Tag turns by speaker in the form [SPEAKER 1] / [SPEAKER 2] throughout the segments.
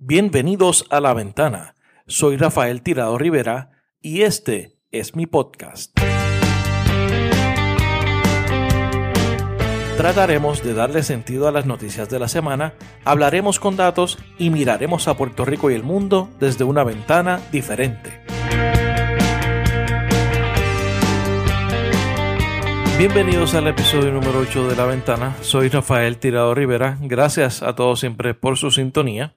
[SPEAKER 1] Bienvenidos a La Ventana. Soy Rafael Tirado Rivera y este es mi podcast. Trataremos de darle sentido a las noticias de la semana, hablaremos con datos y miraremos a Puerto Rico y el mundo desde una ventana diferente. Bienvenidos al episodio número 8 de La Ventana. Soy Rafael Tirado Rivera. Gracias a todos siempre por su sintonía.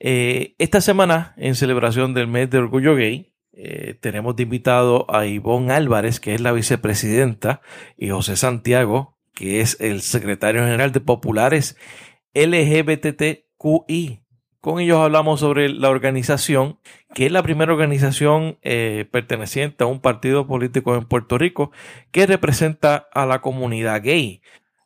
[SPEAKER 1] Eh, esta semana, en celebración del mes de Orgullo Gay, eh, tenemos invitado a Ivonne Álvarez, que es la vicepresidenta, y José Santiago, que es el secretario general de Populares LGBTQI. Con ellos hablamos sobre la organización, que es la primera organización eh, perteneciente a un partido político en Puerto Rico que representa a la comunidad gay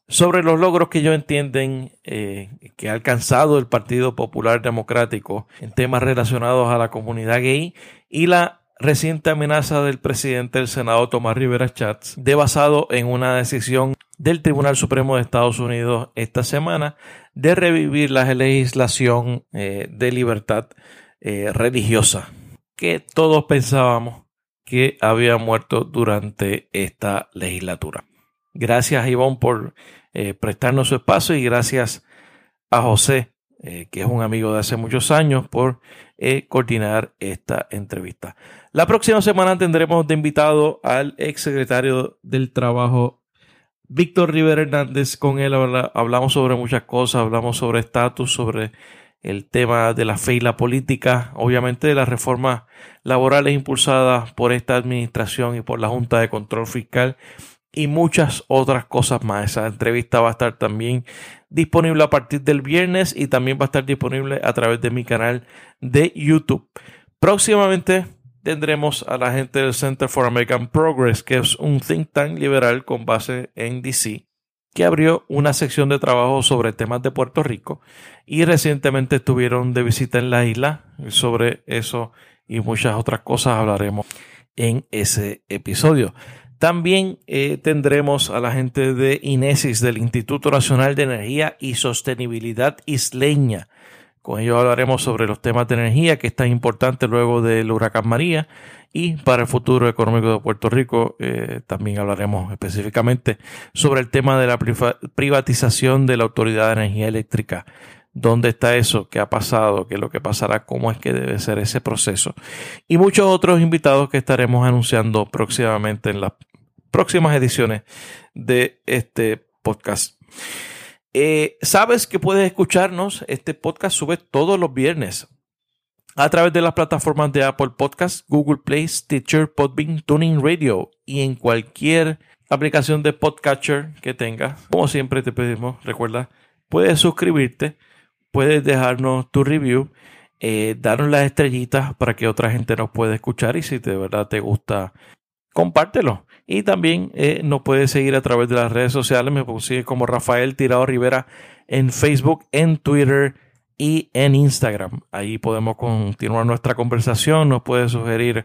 [SPEAKER 1] sobre los logros que ellos entienden eh, que ha alcanzado el Partido Popular Democrático en temas relacionados a la comunidad gay y la reciente amenaza del presidente del Senado Tomás Rivera Chats de basado en una decisión del Tribunal Supremo de Estados Unidos esta semana de revivir la legislación eh, de libertad eh, religiosa que todos pensábamos que había muerto durante esta legislatura. Gracias, Ivonne, por eh, prestarnos su espacio y gracias a José, eh, que es un amigo de hace muchos años, por eh, coordinar esta entrevista. La próxima semana tendremos de invitado al ex secretario del Trabajo, Víctor Rivera Hernández. Con él hablamos sobre muchas cosas, hablamos sobre estatus, sobre el tema de la fe y la política, obviamente de las reformas laborales impulsadas por esta administración y por la Junta de Control Fiscal y muchas otras cosas más. Esa entrevista va a estar también disponible a partir del viernes y también va a estar disponible a través de mi canal de YouTube. Próximamente tendremos a la gente del Center for American Progress, que es un think tank liberal con base en DC, que abrió una sección de trabajo sobre temas de Puerto Rico y recientemente estuvieron de visita en la isla. Sobre eso y muchas otras cosas hablaremos en ese episodio. También eh, tendremos a la gente de INESIS, del Instituto Nacional de Energía y Sostenibilidad Isleña. Con ellos hablaremos sobre los temas de energía que es tan importante luego del huracán María y para el futuro económico de Puerto Rico eh, también hablaremos específicamente sobre el tema de la privatización de la Autoridad de Energía Eléctrica. ¿Dónde está eso? ¿Qué ha pasado? ¿Qué es lo que pasará? ¿Cómo es que debe ser ese proceso? Y muchos otros invitados que estaremos anunciando próximamente en las próximas ediciones de este podcast. Eh, Sabes que puedes escucharnos. Este podcast sube todos los viernes a través de las plataformas de Apple Podcasts, Google Play, Stitcher, Podbean, Tuning Radio y en cualquier aplicación de podcatcher que tengas. Como siempre te pedimos, recuerda, puedes suscribirte, puedes dejarnos tu review, eh, darnos las estrellitas para que otra gente nos pueda escuchar y si de verdad te gusta, compártelo. Y también eh, nos puedes seguir a través de las redes sociales. Me consigue como Rafael Tirado Rivera en Facebook, en Twitter y en Instagram. Ahí podemos continuar nuestra conversación. Nos puedes sugerir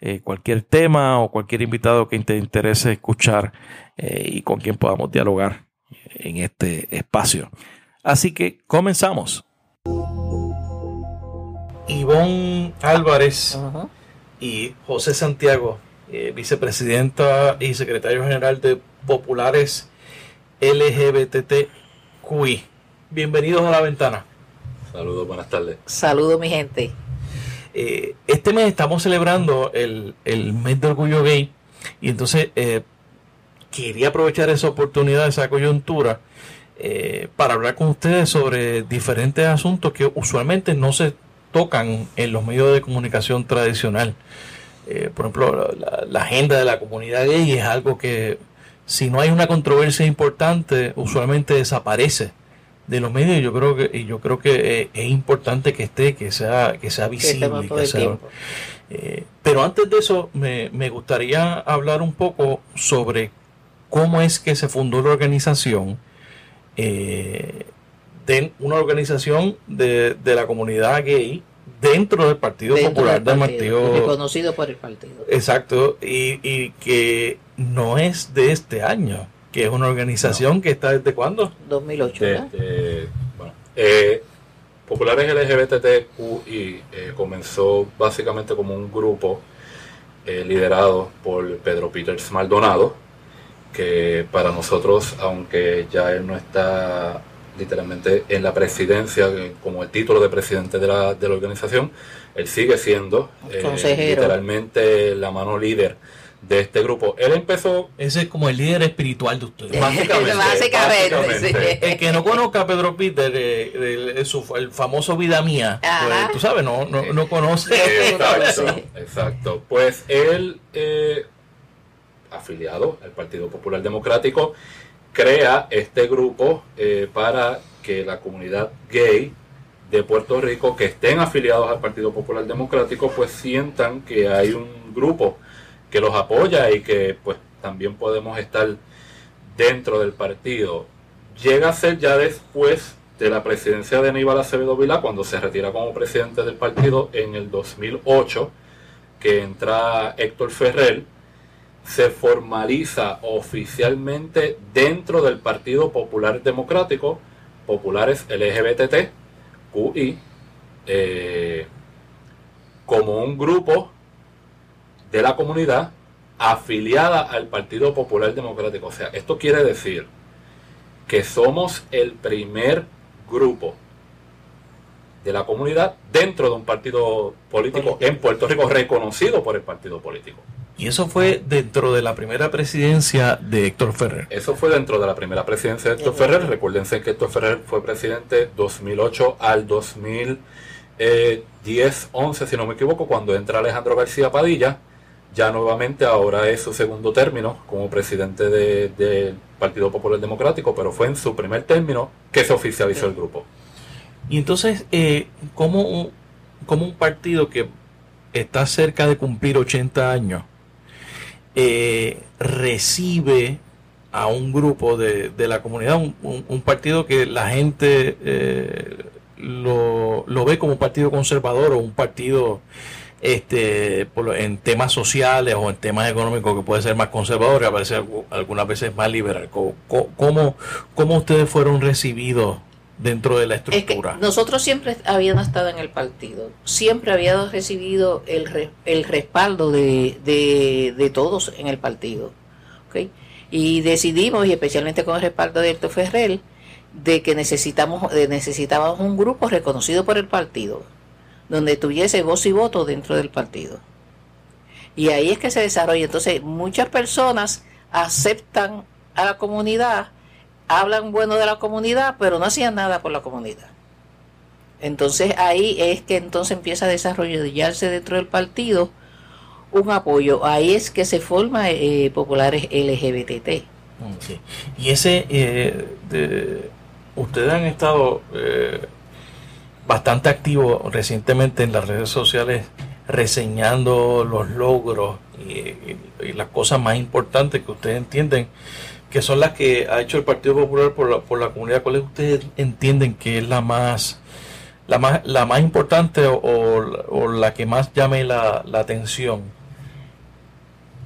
[SPEAKER 1] eh, cualquier tema o cualquier invitado que te interese escuchar eh, y con quien podamos dialogar en este espacio. Así que comenzamos. Ivonne Álvarez y José Santiago eh, vicepresidenta y secretario general de Populares LGBTQI. Bienvenidos a la ventana.
[SPEAKER 2] Saludos, buenas tardes.
[SPEAKER 3] Saludos, mi gente.
[SPEAKER 1] Eh, este mes estamos celebrando el, mes de orgullo gay y entonces eh, quería aprovechar esa oportunidad, esa coyuntura, para hablar con ustedes sobre diferentes asuntos que usualmente no se tocan en los medios de comunicación tradicional. Eh, por ejemplo, la, agenda de la comunidad gay es algo que si no hay una controversia importante, usualmente desaparece de los medios. Yo creo que y yo creo que eh, es importante que esté, que sea que sea visible. Eh, pero antes de eso, me, me gustaría hablar un poco sobre cómo es que se fundó la organización. de una organización de, de la comunidad gay dentro del Partido Popular del, partido,
[SPEAKER 3] Reconocido por el partido.
[SPEAKER 1] Exacto, y, y, que no es de este año, que es una organización que está desde cuándo?
[SPEAKER 3] 2008.
[SPEAKER 2] bueno, eh, Populares LGBTQI eh, comenzó básicamente como un grupo eh, liderado por Pedro Peters Maldonado, que para nosotros, aunque ya él no está literalmente en la presidencia, como el título de presidente de la, de la organización, él sigue siendo literalmente la mano líder de este grupo. Él empezó...
[SPEAKER 1] Ese es como el líder espiritual de ustedes.
[SPEAKER 3] Básicamente.
[SPEAKER 1] El que no conozca a Pedro Peter, eh, el, famoso Vida Mía, pues, tú sabes, no, no, no conoce.
[SPEAKER 2] Exacto, exacto. Pues él, eh, afiliado al Partido Popular Democrático, crea este grupo eh, para que la comunidad gay de Puerto Rico que estén afiliados al Partido Popular Democrático pues sientan que hay un grupo que los apoya y que pues también podemos estar dentro del partido. Llega a ser ya después de la presidencia de Aníbal Acevedo cuando se retira como presidente del partido en el 2008, que entra Héctor Ferrer, se formaliza oficialmente dentro del Partido Popular Democrático, populares LGBT, QI, eh, como un grupo de la comunidad afiliada al Partido Popular Democrático. O sea, esto quiere decir que somos el primer grupo de la comunidad dentro de un partido político en Puerto Rico reconocido por el partido político.
[SPEAKER 1] Y eso fue dentro de la primera presidencia de Héctor Ferrer.
[SPEAKER 2] Eso fue dentro de la primera presidencia de Héctor Ferrer. Recuérdense que Héctor Ferrer fue presidente 2008 al 2010, 11, si no me equivoco, cuando entra Alejandro García Padilla ya nuevamente ahora es su segundo término como presidente del Partido Popular Democrático, pero fue en su primer término que se oficializó el grupo.
[SPEAKER 1] Y entonces, eh, ¿cómo, un, un partido que está cerca de cumplir 80 años eh, recibe a un grupo de, la comunidad, un, partido que la gente eh, lo, lo, ve como un partido conservador o un partido este, en temas sociales o en temas económicos que puede ser más conservador y a veces, algunas veces más liberal. ¿Cómo, cómo, ustedes fueron recibidos dentro de la estructura?
[SPEAKER 3] nosotros siempre habíamos estado en el partido, siempre habíamos recibido el, el respaldo de, de, todos en el partido. Y decidimos, y especialmente con el respaldo de Héctor Ferrer, de que necesitamos, de necesitábamos un grupo reconocido por el partido donde tuviese voz y voto dentro del partido. Y ahí es que se desarrolla. Entonces, muchas personas aceptan a la comunidad, hablan bueno de la comunidad, pero no hacían nada por la comunidad. Entonces ahí es que entonces empieza a desarrollarse dentro del partido un apoyo. Ahí es que se forma eh, populares LGBT.
[SPEAKER 1] Y ese, eh, ustedes han estado eh, bastante activo recientemente en las redes sociales reseñando los logros y, las cosas más importantes que ustedes entienden que son las que ha hecho el Partido Popular por la, por la comunidad. ¿Cuáles ustedes entienden que es la más la más, la más importante o, la que más llame la, atención?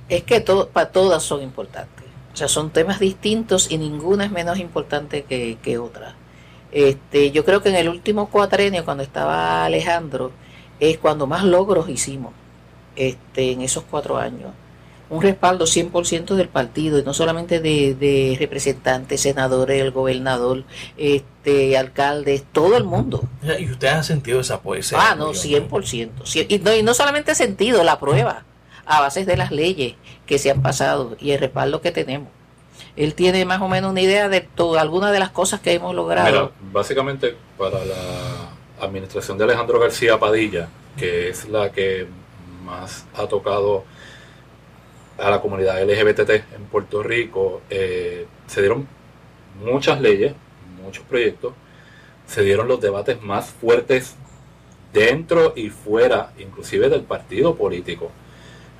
[SPEAKER 3] Es que todo, para todas son importantes. O sea, son temas distintos y ninguna es menos importante que, que otra. Este, yo creo que en el último cuatrenio, cuando estaba Alejandro, es cuando más logros hicimos este, en esos cuatro años. Un respaldo 100% del partido, y no solamente de, representantes, senadores, el gobernador, este, alcaldes, todo el mundo.
[SPEAKER 1] ¿Y usted ha sentido esa poesía?
[SPEAKER 3] Ah, no, 100%. Y no, y no solamente sentido, la prueba, a base de las leyes que se han pasado y el respaldo que tenemos él tiene más o menos una idea de todo, algunas de las cosas que hemos logrado.
[SPEAKER 2] básicamente para la administración de Alejandro García Padilla, que es la que más ha tocado a la comunidad LGBT en Puerto Rico, eh, se dieron muchas leyes, muchos proyectos, se dieron los debates más fuertes dentro y fuera, inclusive del partido político.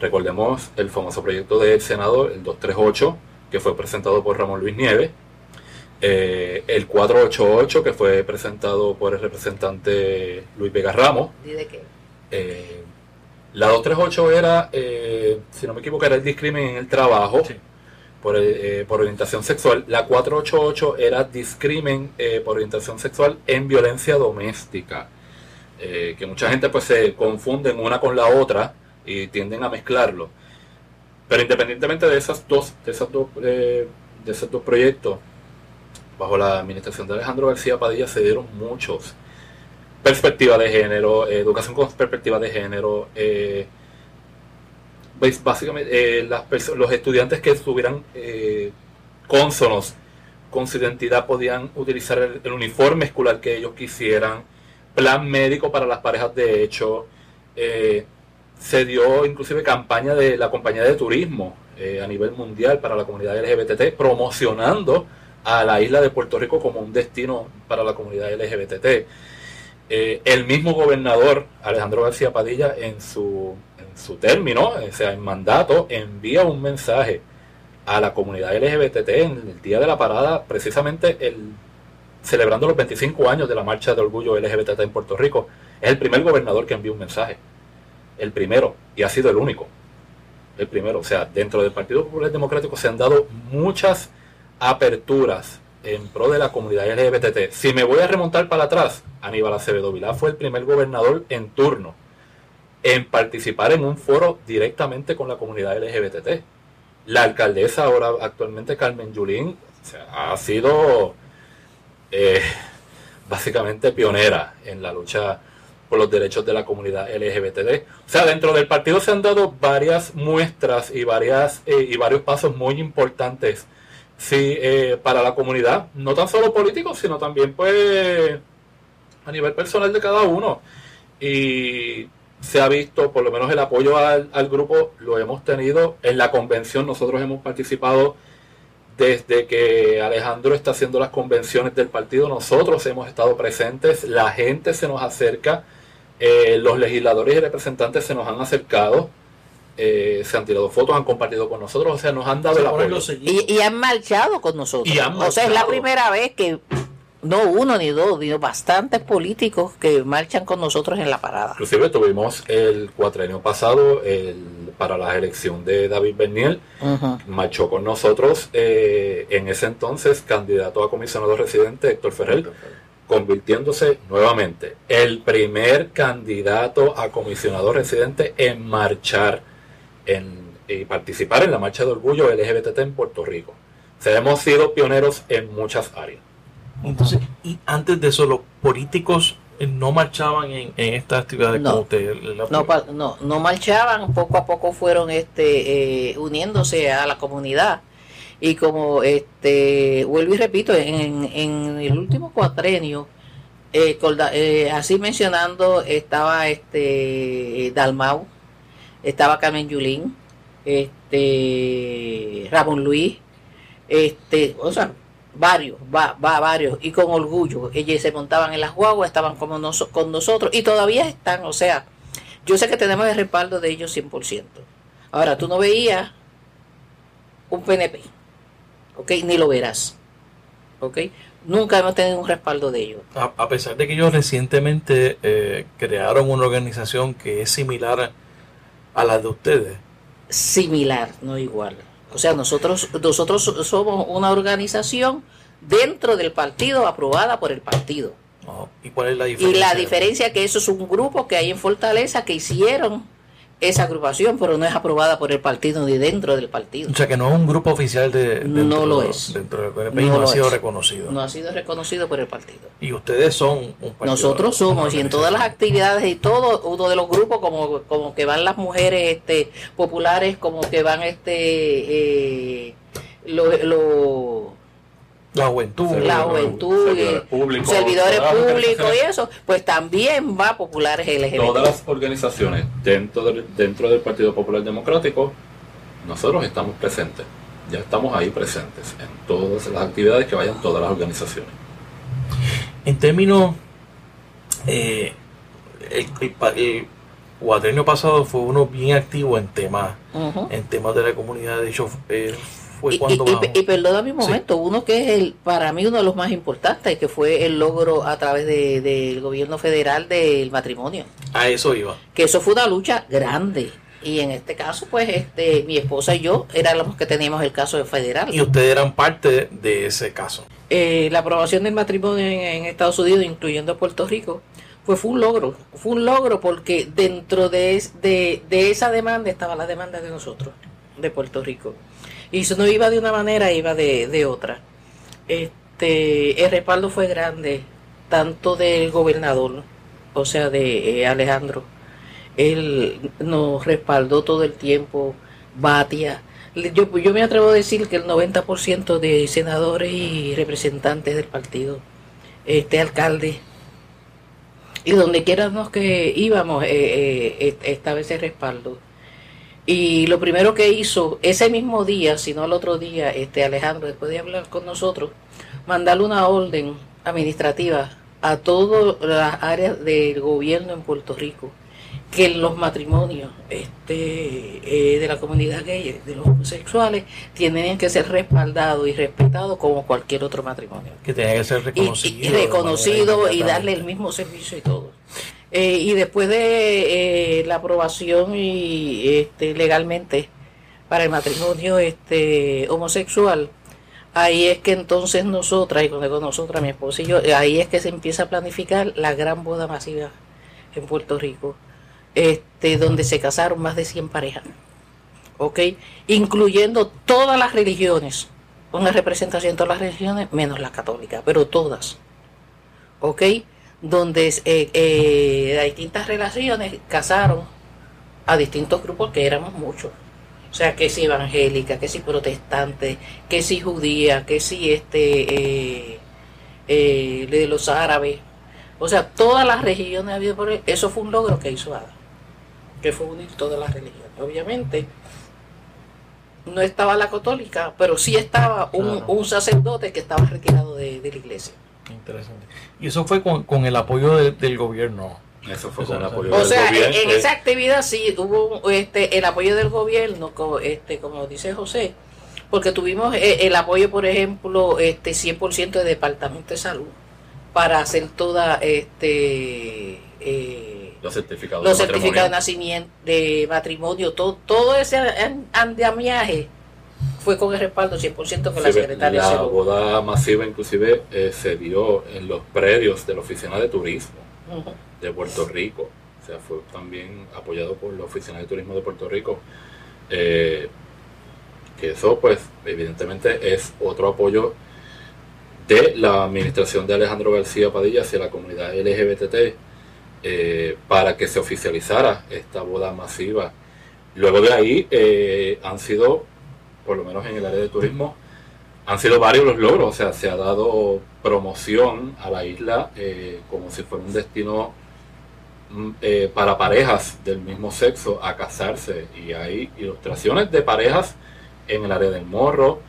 [SPEAKER 2] Recordemos el famoso proyecto del Senado, el 238, que fue presentado por Ramón Luis Nieves, eh, el 488, que fue presentado por el representante Luis Vega Ramos.
[SPEAKER 3] ¿Y de qué?
[SPEAKER 2] Eh, la 238 era, eh, si no me equivoco, era el discrimen en el trabajo. por, eh, por orientación sexual. La 488 era discrimen eh, por orientación sexual en violencia doméstica. Eh, que mucha gente pues se confunden una con la otra y tienden a mezclarlo. Pero independientemente de esas dos, de esas dos, de esos dos proyectos, bajo la administración de Alejandro García Padilla se dieron muchos perspectiva de género, educación con perspectiva de género, pues, básicamente eh, los estudiantes que estuvieran eh, cónsonos con su identidad podían utilizar el, uniforme escolar que ellos quisieran, plan médico para las parejas de hecho, eh, se dio inclusive campaña de la compañía de turismo a nivel mundial para la comunidad LGBT, promocionando a la isla de Puerto Rico como un destino para la comunidad LGBT. El mismo gobernador Alejandro García Padilla en su su término, o sea, en mandato, envía un mensaje a la comunidad LGBT en el día de la parada, precisamente el, celebrando los 25 años de la marcha de orgullo LGBT en Puerto Rico. Es el primer gobernador que envía un mensaje. El primero, y ha sido el único. El primero, o sea, dentro del Partido Popular Democrático se han dado muchas aperturas en pro de la comunidad LGBT. Si me voy a remontar para atrás, Aníbal Acevedo Vilá fue el primer gobernador en turno en participar en un foro directamente con la comunidad LGBT. La alcaldesa ahora actualmente Carmen Yulín ha sido eh, básicamente pionera en la lucha por los derechos de la comunidad LGBT. O sea, dentro del partido se han dado varias muestras y varias eh, y varios pasos muy importantes sí, eh, para la comunidad, no tan solo políticos, sino también pues a nivel personal de cada uno. Y se ha visto, por lo menos el apoyo al, grupo lo hemos tenido. En la convención, nosotros hemos participado desde que Alejandro está haciendo las convenciones del partido, nosotros hemos estado presentes, la gente se nos acerca, eh, los legisladores y representantes se nos han acercado, eh, se han tirado fotos, han compartido con nosotros, o sea, nos han dado el apoyo.
[SPEAKER 3] Y, han marchado con nosotros. O sea, es la primera vez que no uno ni dos, sino bastantes políticos que marchan con nosotros en la parada.
[SPEAKER 2] Inclusive tuvimos el cuatrenio pasado el, para la elección de David Berniel, marchó con nosotros eh, en ese entonces candidato a comisionado residente Héctor Ferrer, convirtiéndose nuevamente el primer candidato a comisionado residente en marchar en, y participar en la marcha de orgullo LGBT en Puerto Rico. O hemos sido pioneros en muchas áreas.
[SPEAKER 1] Entonces, y antes de eso, los políticos eh, no marchaban en, estas actividades
[SPEAKER 3] no, no, no, marchaban, poco a poco fueron este eh, uniéndose a la comunidad. Y como este vuelvo y repito, en, en el último cuatrenio, eh, así mencionando, estaba este Dalmau, estaba Carmen Yulín, este Ramón Luis, este, o sea, varios, va, va varios, y con orgullo. Ellos se montaban en las guaguas, estaban como con nosotros, y todavía están, o sea, yo sé que tenemos el respaldo de ellos 100%. Ahora, tú no veías un PNP, ¿ok? Ni lo verás, ¿ok? Nunca hemos tenido un respaldo de ellos.
[SPEAKER 1] A, pesar de que ellos recientemente eh, crearon una organización que es similar a la de ustedes.
[SPEAKER 3] Similar, no igual. O sea, nosotros, nosotros somos una organización dentro del partido aprobada por el partido.
[SPEAKER 1] Oh, ¿Y cuál es la diferencia?
[SPEAKER 3] Y la diferencia es que eso es un grupo que hay en Fortaleza que hicieron esa agrupación, pero no es aprobada por el partido ni dentro del partido.
[SPEAKER 1] O sea que no es un grupo oficial de
[SPEAKER 3] no lo es.
[SPEAKER 1] Dentro del no, ha sido reconocido.
[SPEAKER 3] No ha sido reconocido por el partido.
[SPEAKER 1] Y ustedes son un
[SPEAKER 3] partido. Nosotros somos y en todas las actividades y todo uno de los grupos como como que van las mujeres este populares, como que van este eh, los
[SPEAKER 1] la juventud,
[SPEAKER 3] la juventud, servidores públicos, servidores públicos y eso, pues también va a populares LGBT.
[SPEAKER 2] Todas las organizaciones dentro del, dentro del Partido Popular Democrático, nosotros estamos presentes, ya estamos ahí presentes en todas las actividades que vayan todas las organizaciones.
[SPEAKER 1] En términos, eh, el, el, pasado fue uno bien activo en temas, en temas de la comunidad, de hecho, eh,
[SPEAKER 3] y, perdona mi momento, uno que es el para mí uno de los más importantes, que fue el logro a través del gobierno federal del matrimonio.
[SPEAKER 1] A eso iba.
[SPEAKER 3] Que eso fue una lucha grande. y en este caso, pues, este, mi esposa y yo éramos los que teníamos el caso de federal.
[SPEAKER 1] Y ustedes eran parte de ese caso.
[SPEAKER 3] Eh, la aprobación del matrimonio en, Estados Unidos, incluyendo Puerto Rico, pues fue un logro. Fue un logro porque dentro de, de, de esa demanda estaba la demanda de nosotros, de Puerto Rico. Y eso no iba de una manera, iba de, de otra. Este, el respaldo fue grande, tanto del gobernador, o sea, de eh, Alejandro. Él nos respaldó todo el tiempo, Batia. Yo, yo me atrevo a decir que el 90% de senadores y representantes del partido, este alcalde, y donde quiera que íbamos, eh, eh, estaba ese respaldo. Y lo primero que hizo ese mismo día, si no al otro día, este Alejandro, después de hablar con nosotros, mandarle una orden administrativa a todas las áreas del gobierno en Puerto Rico que los matrimonios este, eh, de la comunidad gay, de los homosexuales, tienen que ser respaldados y respetados como cualquier otro matrimonio.
[SPEAKER 1] Que tiene que ser reconocido.
[SPEAKER 3] Y, reconocido y darle el mismo servicio y todo. Eh, y después de eh, la aprobación y este, legalmente para el matrimonio este, homosexual, ahí es que entonces nosotras, y con nosotras, mi esposa y yo, ahí es que se empieza a planificar la gran boda masiva en Puerto Rico, este, donde se casaron más de 100 parejas, ¿ok? Incluyendo todas las religiones, una representación de todas las religiones, menos la católica, pero todas, ¿ok? Donde eh, eh, distintas relaciones casaron a distintos grupos que éramos muchos. O sea, que si evangélica, que si protestante, que si judía, que si este, eh, eh, de los árabes. O sea, todas las religiones había por Eso fue un logro que hizo Ada, que fue unir todas las religiones. Obviamente, no estaba la católica, pero sí estaba un, un sacerdote que estaba retirado de la iglesia.
[SPEAKER 1] Interesante. Y eso fue con, con el apoyo del gobierno.
[SPEAKER 2] Eso fue con el apoyo
[SPEAKER 3] o sea, En, esa actividad sí hubo este, el apoyo del gobierno, como, este, como dice José, porque tuvimos eh, el, apoyo, por ejemplo, este 100% del Departamento de Salud para hacer toda este
[SPEAKER 2] eh, los certificados,
[SPEAKER 3] los de, certificados de nacimiento, de matrimonio, todo, todo ese andamiaje fue con el respaldo 100% con la secretaria
[SPEAKER 2] La boda masiva inclusive eh, se dio en los predios de la Oficina de Turismo de Puerto Rico. O sea, fue también apoyado por la Oficina de Turismo de Puerto Rico. Eh, que eso pues evidentemente es otro apoyo de la administración de Alejandro García Padilla hacia la comunidad LGBT eh, para que se oficializara esta boda masiva. Luego de ahí han sido por lo menos en el área de turismo, han sido varios los logros. O sea, se ha dado promoción a la isla eh, como si fuera un destino mm, eh, para parejas del mismo sexo a casarse. Y hay ilustraciones de parejas en el área del morro.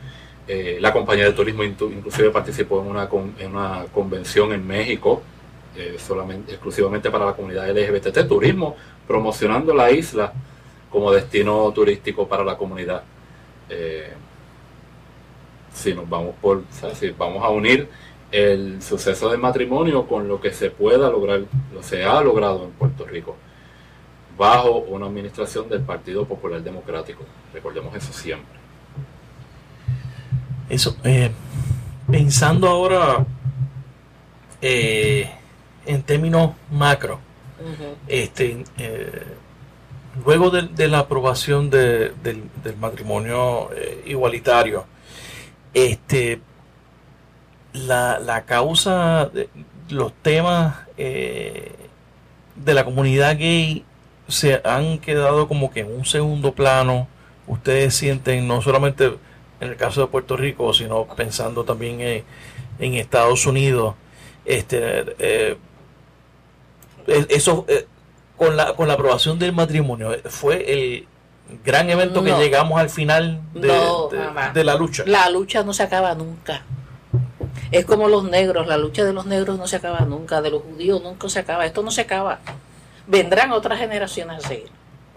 [SPEAKER 2] Eh, la compañía de turismo inclusive participó en una, en una convención en México, exclusivamente para la comunidad LGBT, turismo, promocionando la isla como destino turístico para la comunidad. Eh, si nos vamos por, si vamos a unir el suceso del matrimonio con lo que se pueda lograr, lo se ha logrado en Puerto Rico, bajo una administración del Partido Popular Democrático. Recordemos eso siempre.
[SPEAKER 1] Eso, eh, pensando ahora eh, en términos macro, este, luego de, la aprobación del, matrimonio eh, igualitario, este, la, causa, de, los temas eh, de la comunidad gay se han quedado como que en un segundo plano. Ustedes sienten, no solamente en el caso de Puerto Rico, sino pensando también en, Estados Unidos, este, eh, eso, con la, con la aprobación del matrimonio, ¿fue el gran evento que llegamos al final de, la lucha?
[SPEAKER 3] La lucha no se acaba nunca. Es como los negros, la lucha de los negros no se acaba nunca, de los judíos nunca se acaba, esto no se acaba. Vendrán otras generaciones a seguir.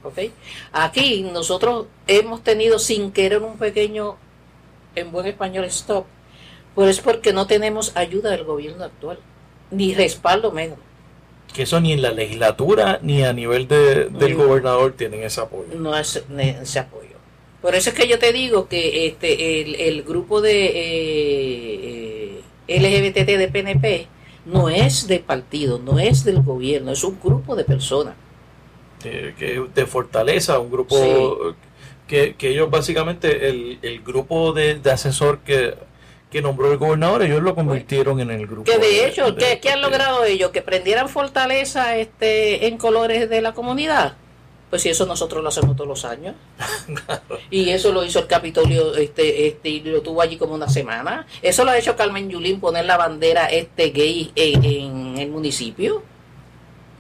[SPEAKER 3] ¿okay? Aquí nosotros hemos tenido sin querer un pequeño, en buen español, stop, pues es porque no tenemos ayuda del gobierno actual, ni respaldo menos.
[SPEAKER 1] Que eso ni en la legislatura ni a nivel de, del gobernador tienen ese apoyo.
[SPEAKER 3] No es ese apoyo. Por eso es que yo te digo que este el, el grupo de eh, eh LGBT de PNP no es del partido, no es del gobierno, es un grupo de personas.
[SPEAKER 1] que de fortaleza, un grupo que, que, ellos básicamente, el, el grupo de, de asesor que que nombró el gobernador, ellos lo convirtieron en el grupo.
[SPEAKER 3] Que de hecho, ¿qué, han logrado ellos? Que prendieran fortaleza este en colores de la comunidad. Pues si eso nosotros lo hacemos todos los años. Y eso lo hizo el Capitolio, este, este, y lo tuvo allí como una semana. Eso lo ha hecho Carmen Yulín, poner la bandera este gay en, el municipio.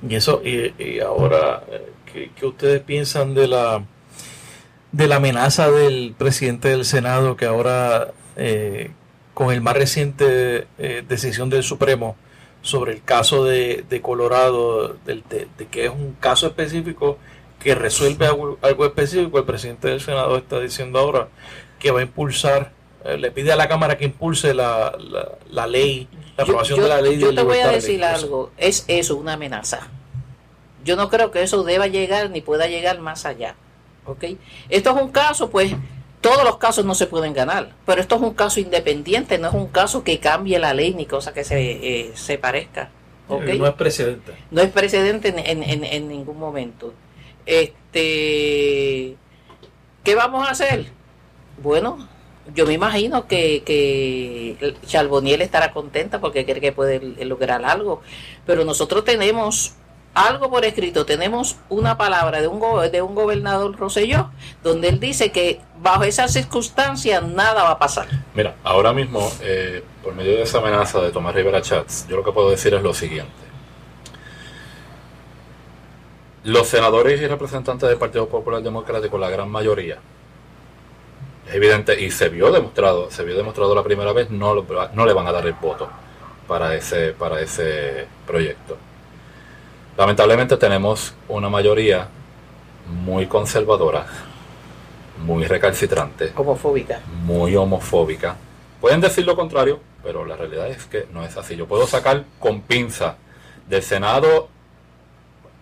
[SPEAKER 1] Y eso, y, ahora, eh, ¿qué, ustedes piensan de la de la amenaza del presidente del Senado que ahora eh, con el más reciente eh, decisión del Supremo sobre el caso de, Colorado, de, que es un caso específico que resuelve algo, específico, el presidente del Senado está diciendo ahora que va a impulsar, eh, le pide a la Cámara que impulse la, la, ley, la aprobación de la ley.
[SPEAKER 3] Yo te voy a decir algo, es eso, una amenaza. Yo no creo que eso deba llegar ni pueda llegar más allá. ¿ok? Esto es un caso, pues, todos los casos no se pueden ganar, pero esto es un caso independiente, no es un caso que cambie la ley ni cosa que se, eh, se parezca.
[SPEAKER 1] ¿okay? No es precedente.
[SPEAKER 3] No es precedente en, en, en, ningún momento. Este, ¿Qué vamos a hacer? Bueno, yo me imagino que, que Charboniel estará contenta porque cree que puede lograr algo, pero nosotros tenemos algo por escrito, tenemos una palabra de un, de un gobernador Roselló, donde él dice que bajo esas circunstancias nada va a pasar.
[SPEAKER 2] Mira, ahora mismo, eh, por medio de esa amenaza de Tomás Rivera Chats, yo lo que puedo decir es lo siguiente. Los senadores y representantes del Partido Popular Democrático, la gran mayoría, es evidente y se vio demostrado, se vio demostrado la primera vez, no, no le van a dar el voto para ese, para ese proyecto. Lamentablemente tenemos una mayoría muy conservadora, muy recalcitrante,
[SPEAKER 3] homofóbica,
[SPEAKER 2] muy homofóbica. Pueden decir lo contrario, pero la realidad es que no es así. Yo puedo sacar con pinza del Senado,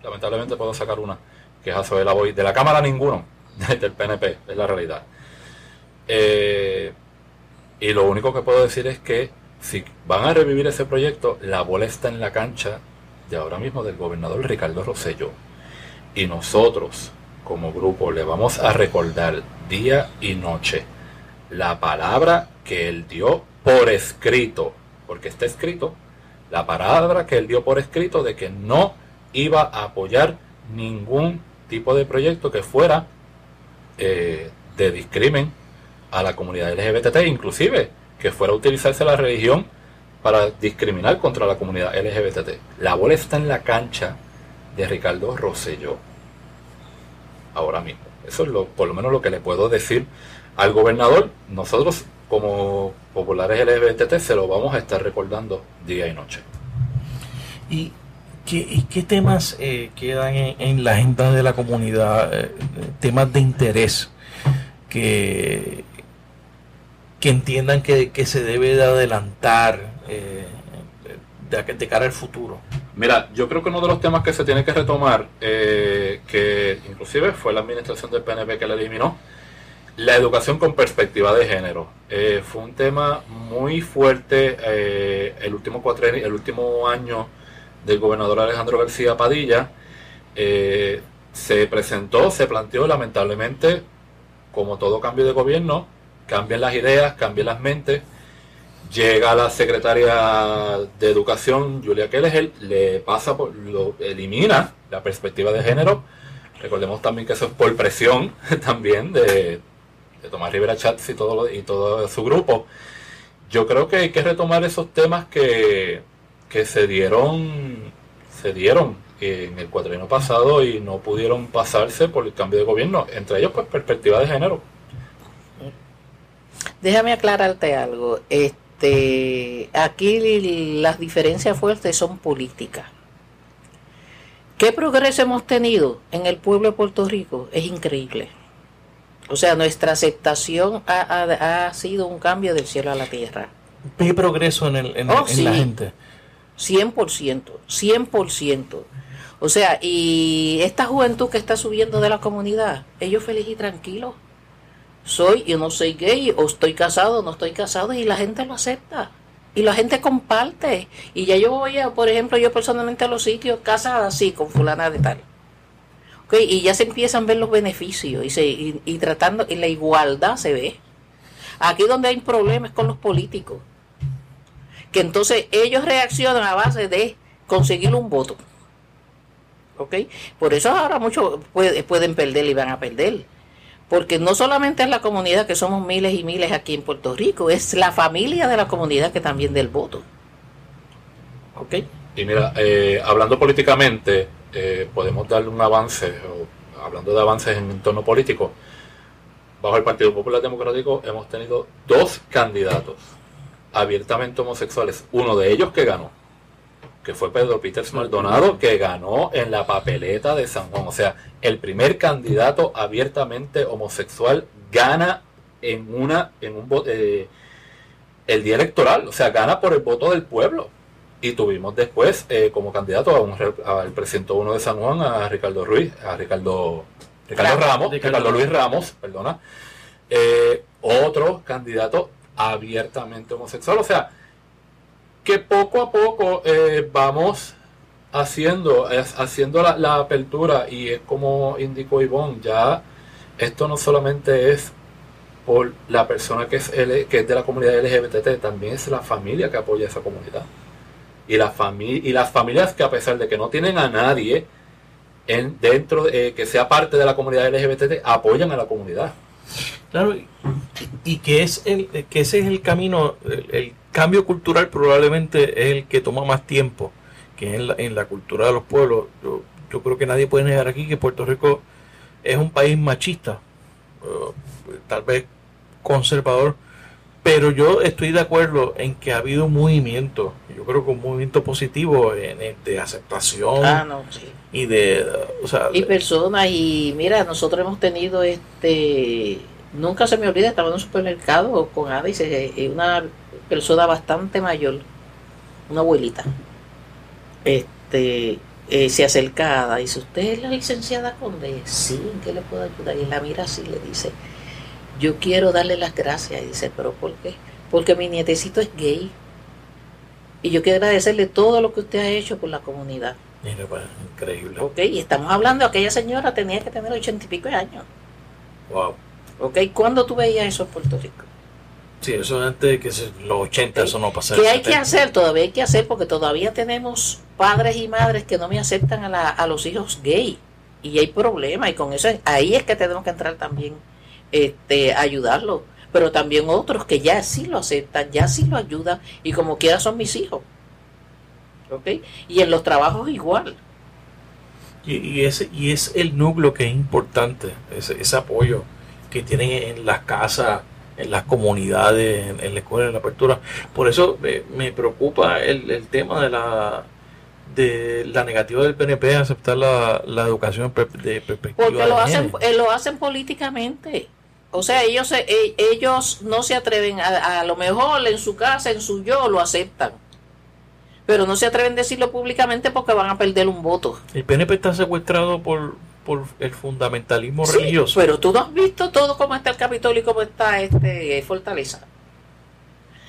[SPEAKER 2] lamentablemente puedo sacar una, que es la Boy, de la Cámara ninguno, del PNP, es la realidad. Eh, y lo único que puedo decir es que si van a revivir ese proyecto, la bola está en la cancha ahora mismo del gobernador Ricardo Rosello. Y nosotros, como grupo, le vamos a recordar día y noche la palabra que él dio por escrito, porque está escrito, la palabra que él dio por escrito de que no iba a apoyar ningún tipo de proyecto que fuera eh, de discrimen a la comunidad LGBT, inclusive que fuera a utilizarse la religión para discriminar contra la comunidad LGBT. La bola está en la cancha de Ricardo Rosselló. Ahora mismo. Eso es lo, por lo menos lo que le puedo decir al gobernador. Nosotros, como populares LGBT, se lo vamos a estar recordando día y noche.
[SPEAKER 1] ¿Y qué, temas eh, quedan en, la agenda de la comunidad? Eh, temas de interés que, que entiendan que, que se debe de adelantar eh, de, cara al futuro?
[SPEAKER 2] Mira, yo creo que uno de los temas que se tiene que retomar, eh, que inclusive fue la administración del PNP que la eliminó, la educación con perspectiva de género. Eh, fue un tema muy fuerte el, último el último año del gobernador Alejandro García Padilla. se presentó, se planteó, lamentablemente, como todo cambio de gobierno, cambian las ideas, cambian las mentes Llega la secretaria de Educación, Julia Kelleher, le pasa, por, lo elimina la perspectiva de género. Recordemos también que eso es por presión también de, Tomás Rivera Chats y todo, y todo su grupo. Yo creo que hay que retomar esos temas que, que se dieron, se dieron en el cuatrino pasado y no pudieron pasarse por el cambio de gobierno, entre ellos pues perspectiva de género.
[SPEAKER 3] Déjame aclararte algo. Este este, aquí las diferencias fuertes son políticas. ¿Qué progreso hemos tenido en el pueblo de Puerto Rico? Es increíble. O sea, nuestra aceptación ha, sido un cambio del cielo a la tierra.
[SPEAKER 1] ¿Qué progreso en, el, en, oh, la gente?
[SPEAKER 3] 100%, 100%. O sea, y esta juventud que está subiendo de la comunidad, ellos feliz y tranquilos. Soy, yo no soy gay, o estoy casado, o no estoy casado, y la gente lo acepta. Y la gente comparte. Y ya yo voy, a, por ejemplo, yo personalmente a los sitios casada así, con fulana de tal. Okay, y ya se empiezan a ver los beneficios y, se, y, tratando, y la igualdad se ve. Aquí donde hay problemas con los políticos. Que entonces ellos reaccionan a base de conseguir un voto. Por eso ahora muchos pueden perder y van a perder. Porque no solamente es la comunidad, que somos miles y miles aquí en Puerto Rico, es la familia de la comunidad que también del voto. ¿Ok?
[SPEAKER 2] Y mira, eh, hablando políticamente, eh, podemos darle un avance, hablando de avances en entorno político, bajo el Partido Popular Democrático hemos tenido dos candidatos abiertamente homosexuales, uno de ellos que ganó, que fue Pedro Peters Maldonado, que ganó en la papeleta de San Juan. O sea, el primer candidato abiertamente homosexual gana en una, en un eh, el día electoral, o sea, gana por el voto del pueblo. Y tuvimos después eh, como candidato a un, al presidente uno de San Juan, a Ricardo Ruiz, a Ricardo, Ricardo Ramos, Ricardo Luis Ramos, perdona. Eh, otro candidato abiertamente homosexual. O sea, que poco a poco eh, vamos haciendo, haciendo la, apertura y es como indicó Ivonne, ya esto no solamente es por la persona que es, que es de la comunidad LGBT, también es la familia que apoya a esa comunidad. Y, la y las familias que a pesar de que no tienen a nadie en, dentro, eh, que sea parte de la comunidad LGBT, apoyan a la comunidad.
[SPEAKER 1] Claro, y, que, es el, que ese es el camino, el cambio cultural probablemente es el que toma más tiempo que en la, en la cultura de los pueblos. Yo, yo, creo que nadie puede negar aquí que Puerto Rico es un país machista, uh, tal vez conservador, pero yo estoy de acuerdo en que ha habido un movimiento, yo creo que un movimiento positivo en, de aceptación
[SPEAKER 3] ah, no, sí.
[SPEAKER 1] y de... O sea,
[SPEAKER 3] y personas, y mira, nosotros hemos tenido este... Nunca se me olvida, estaba en un supermercado con Ada y una persona bastante mayor, una abuelita, este, eh, se acerca y dice, ¿usted es la licenciada Conde? Sí, ¿en qué le puedo ayudar? Y la mira así le dice, yo quiero darle las gracias. Y dice, ¿pero por qué? Porque mi nietecito es gay. Y yo quiero agradecerle todo lo que usted ha hecho por la comunidad.
[SPEAKER 1] Mira, pues, increíble.
[SPEAKER 3] Ok, y estamos hablando, aquella señora tenía que tener ochenta y pico de años.
[SPEAKER 1] Wow.
[SPEAKER 3] Ok, ¿cuándo tú veías eso en Puerto Rico?
[SPEAKER 1] Sí, eso antes de que los 80 eso no pasara.
[SPEAKER 3] ¿Qué hay que hacer? Todavía hay que hacer porque todavía tenemos padres y madres que no me aceptan a, la, a los hijos gay. Y hay problemas y con eso ahí es que tenemos que entrar también este, ayudarlo. Pero también otros que ya sí lo aceptan, ya sí lo ayudan y como quiera son mis hijos. ¿Ok? Y en los trabajos igual.
[SPEAKER 1] Y, y, ese, y es el núcleo que es importante, ese, ese apoyo que tienen en las casas en las comunidades, en, la escuela, en la apertura. Por eso me preocupa el, el, tema de la de la negativa del PNP a aceptar la, la educación de perspectiva.
[SPEAKER 3] Porque lo hacen, eh, lo hacen políticamente. O sea, ellos, eh, ellos no se atreven a, a lo mejor en su casa, en su yo, lo aceptan pero no se atreven a decirlo públicamente porque van a perder un voto.
[SPEAKER 1] El PNP está secuestrado por, por el fundamentalismo sí, religioso.
[SPEAKER 3] Pero tú no has visto todo cómo está el Capitolio y cómo está este Fortaleza.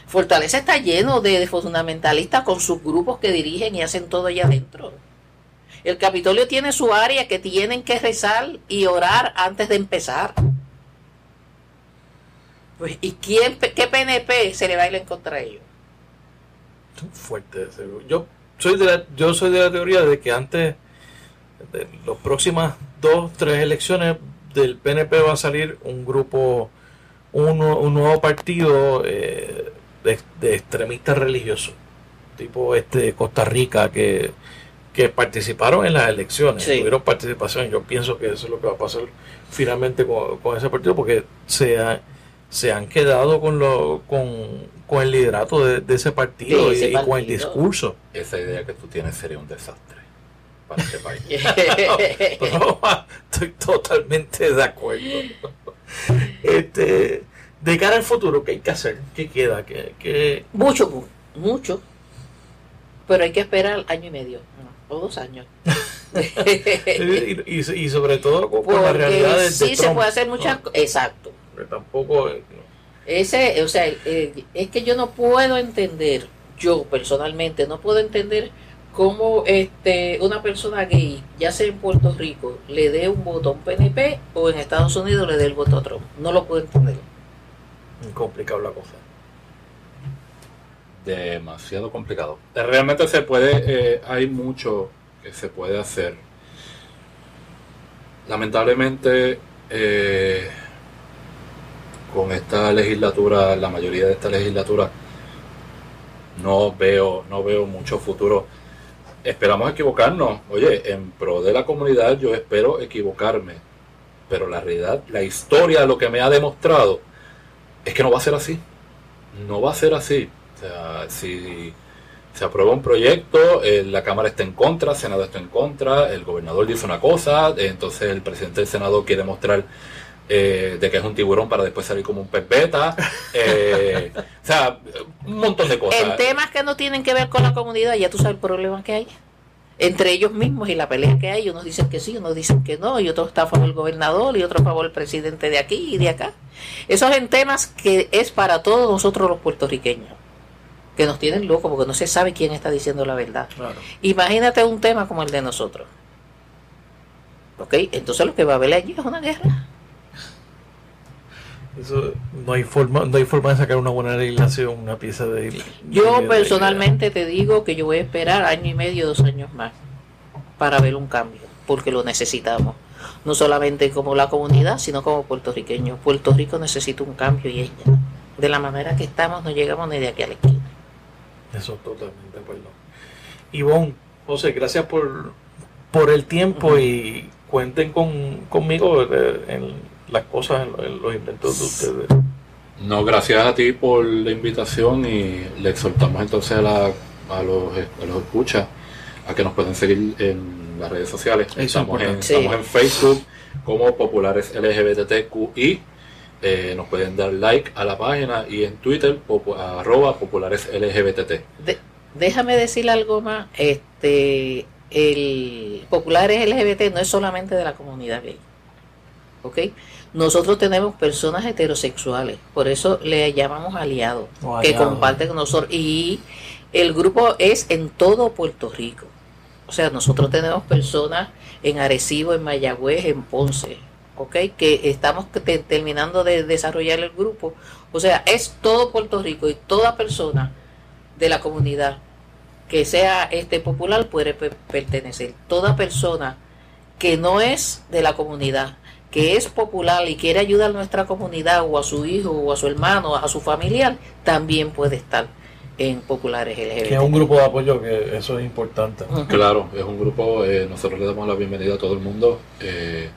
[SPEAKER 3] Fortaleza está lleno de fundamentalistas con sus grupos que dirigen y hacen todo allá adentro. El Capitolio tiene su área que tienen que rezar y orar antes de empezar. Pues, ¿Y quién, qué PNP se le va a ir en contra ellos?
[SPEAKER 1] Fuerte. Yo soy de la, yo soy de la teoría de que antes de las próximas dos, tres elecciones del PNP va a salir un grupo, un, un nuevo partido eh, de, de, extremistas religiosos, tipo este Costa Rica, que, que participaron en las elecciones, sí. tuvieron participación. Yo pienso que eso es lo que va a pasar finalmente con, con ese partido, porque se, ha, se han quedado con, lo, con, con el liderato de, de ese partido,
[SPEAKER 3] sí, ese
[SPEAKER 1] y,
[SPEAKER 3] partido.
[SPEAKER 1] y con el discurso.
[SPEAKER 2] Esa idea que tú tienes sería un desastre este
[SPEAKER 1] no, estoy totalmente de acuerdo. Este, de cara al futuro, ¿qué hay que hacer? ¿Qué queda? ¿Qué, qué...
[SPEAKER 3] Mucho, mucho. Pero hay que esperar año y medio, o dos años.
[SPEAKER 1] y, y, sobre todo con, la realidad de,
[SPEAKER 3] sí se puede hacer muchas cosas. Exacto.
[SPEAKER 1] Pero tampoco.
[SPEAKER 3] Ese, o sea, eh, es que yo no puedo entender, yo personalmente no puedo entender cómo este, una persona gay, ya sea en Puerto Rico, le dé un voto a un PNP o en Estados Unidos le dé el voto a Trump. No lo puedo entender.
[SPEAKER 1] Complicado la cosa.
[SPEAKER 2] Demasiado complicado. Realmente se puede, eh, hay mucho que se puede hacer. Lamentablemente, eh, con esta legislatura, la mayoría de esta legislatura, no veo, no veo mucho futuro esperamos equivocarnos. Oye, en pro de la comunidad yo espero equivocarme. Pero la realidad, la historia lo que me ha demostrado es que no va a ser así. No va a ser así. O sea, si se aprueba un proyecto, eh, la Cámara está en contra, el Senado está en contra, el gobernador dice una cosa, entonces el presidente del Senado quiere mostrar eh, de que es un tiburón para después salir como un pez beta. Eh, o sea, un montón de cosas.
[SPEAKER 3] En temas que no tienen que ver con la comunidad, ya tú sabes el problema que hay. Entre ellos mismos y la pelea que hay, unos dicen que sí, unos dicen que no, y otros están a favor del gobernador y otros a favor del presidente de aquí y de acá. Esos en temas que es para todos nosotros los puertorriqueños, que nos tienen locos porque no se sabe quién está diciendo la verdad. Imagínate un tema como el de nosotros. ¿Ok? Entonces lo que va a haber allí es una guerra.
[SPEAKER 1] Eso, no hay forma no hay forma de sacar una buena legislación, una pieza de...
[SPEAKER 3] Yo personalmente te digo que yo voy a esperar año y medio, dos años más para ver un cambio, porque lo necesitamos. No solamente como la comunidad, sino como puertorriqueños. Puerto Rico necesita un cambio y ella. De la manera que estamos no llegamos ni de aquí a la esquina.
[SPEAKER 1] Eso totalmente perdón. Ivonne, José, gracias por, por el tiempo y cuenten con, conmigo en las cosas, en, los inventos de ustedes.
[SPEAKER 2] No, gracias a ti por la invitación y le exhortamos entonces a, la, a, los, a los escuchas a que nos pueden seguir en las redes sociales. Estamos en, estamos en, Facebook como Populares LGBTQI. Eh, nos pueden dar like a la página y en Twitter arroba Populares LGBT.
[SPEAKER 3] déjame decir algo más. Este, el Populares LGBT no es solamente de la comunidad gay. ¿Ok? Nosotros tenemos personas heterosexuales, por eso le llamamos aliados, que comparten con nosotros. Y el grupo es en todo Puerto Rico. O sea, nosotros tenemos personas en Arecibo, en Mayagüez, en Ponce, ¿ok? Que estamos terminando de desarrollar el grupo. O sea, es todo Puerto Rico y toda persona de la comunidad que sea este popular puede pertenecer. Toda persona que no es de la comunidad que es popular y quiere ayudar a nuestra comunidad o a su hijo o a su hermano, a su familiar, también puede estar en Populares LGBT.
[SPEAKER 1] Que es un grupo de apoyo, que eso es importante.
[SPEAKER 2] Claro, es un grupo, eh, nosotros le damos la bienvenida a todo el mundo. Eh,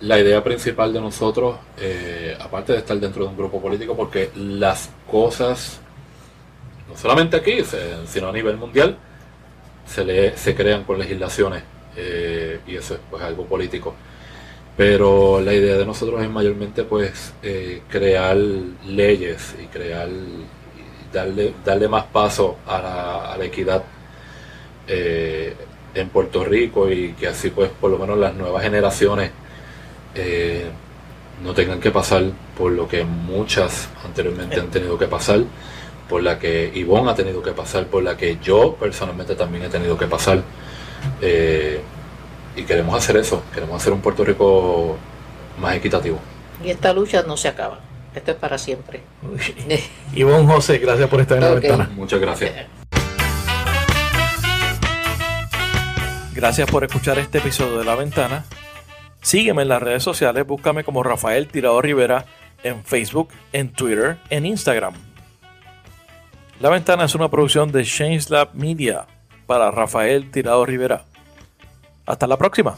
[SPEAKER 2] la idea principal de nosotros, eh, aparte de estar dentro de un grupo político, porque las cosas, no solamente aquí, sino a nivel mundial, se, le, se crean con legislaciones y eso es pues algo político. Pero la idea de nosotros es mayormente pues eh, crear leyes y crear darle, darle más paso a la, equidad eh, en Puerto Rico y que así pues por lo menos las nuevas generaciones eh, no tengan que pasar por lo que muchas anteriormente han tenido que pasar, por la que Ivonne ha tenido que pasar, por la que yo personalmente también he tenido que pasar y queremos hacer eso, queremos hacer un Puerto Rico más equitativo.
[SPEAKER 3] Y esta lucha no se acaba, esto es para siempre.
[SPEAKER 1] Ivonne José, gracias por estar en la ventana.
[SPEAKER 2] Muchas gracias.
[SPEAKER 1] Gracias por escuchar este episodio de La Ventana. Sígueme en las redes sociales, búscame como Rafael Tirado Rivera en Facebook, en Twitter, en Instagram. La Ventana es una producción de Change Lab Media para Rafael Tirado Rivera. Hasta la próxima.